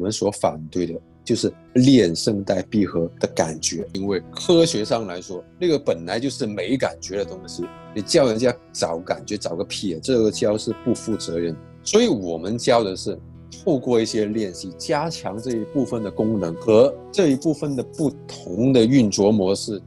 我们所反对的就是练声带闭合的感觉，因为科学上来说，那个本来就是没感觉的东西，你叫人家找感觉，找个屁啊！这个教是不负责任。所以我们教的是透过一些练习，加强这一部分的功能和这一部分的不同的运作模式。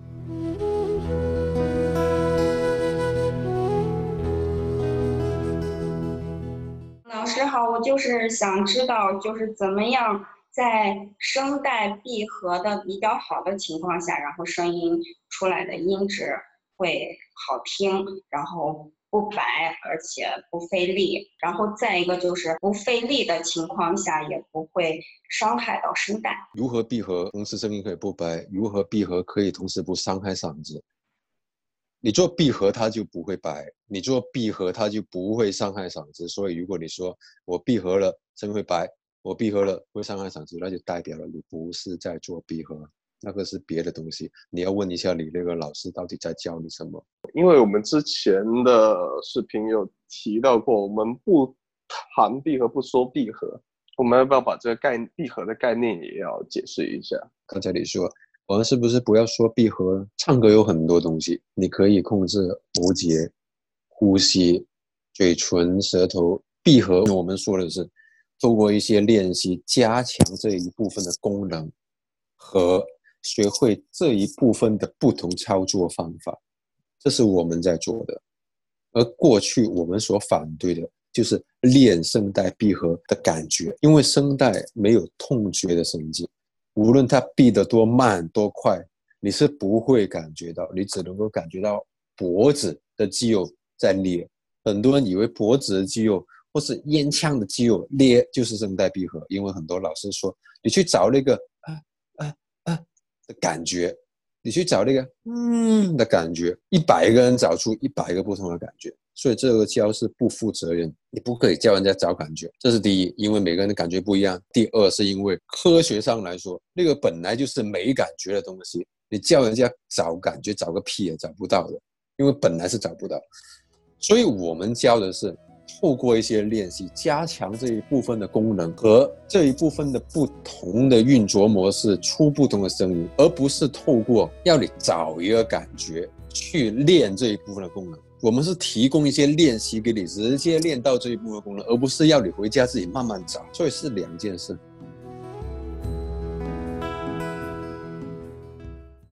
老师好，我就是想知道，就是怎么样在声带闭合的比较好的情况下，然后声音出来的音质会好听，然后不白，而且不费力。然后再一个就是不费力的情况下，也不会伤害到声带。如何闭合，同时声音可以不白？如何闭合可以同时不伤害嗓子？你做闭合，它就不会白；你做闭合，它就不会伤害嗓子。所以，如果你说我闭合了，声音会白；我闭合了会伤害嗓子，那就代表了你不是在做闭合，那个是别的东西。你要问一下你那个老师到底在教你什么？因为我们之前的视频有提到过，我们不谈闭合，不说闭合，我们要不要把这个概闭合的概念也要解释一下？刚才你说。我们是不是不要说闭合？唱歌有很多东西，你可以控制喉结、呼吸、嘴唇、舌头。闭合，我们说的是通过一些练习加强这一部分的功能，和学会这一部分的不同操作方法，这是我们在做的。而过去我们所反对的就是练声带闭合的感觉，因为声带没有痛觉的神经。无论它闭得多慢多快，你是不会感觉到，你只能够感觉到脖子的肌肉在裂。很多人以为脖子的肌肉或是咽腔的肌肉裂就是声带闭合，因为很多老师说，你去找那个啊啊啊的感觉，你去找那个嗯的感觉，一百个人找出一百个不同的感觉。所以这个教是不负责任，你不可以教人家找感觉，这是第一，因为每个人的感觉不一样。第二是因为科学上来说，那个本来就是没感觉的东西，你叫人家找感觉，找个屁也找不到的，因为本来是找不到。所以我们教的是透过一些练习，加强这一部分的功能和这一部分的不同的运作模式，出不同的声音，而不是透过要你找一个感觉去练这一部分的功能。我们是提供一些练习给你，直接练到这一部分功能，而不是要你回家自己慢慢找，所以是两件事。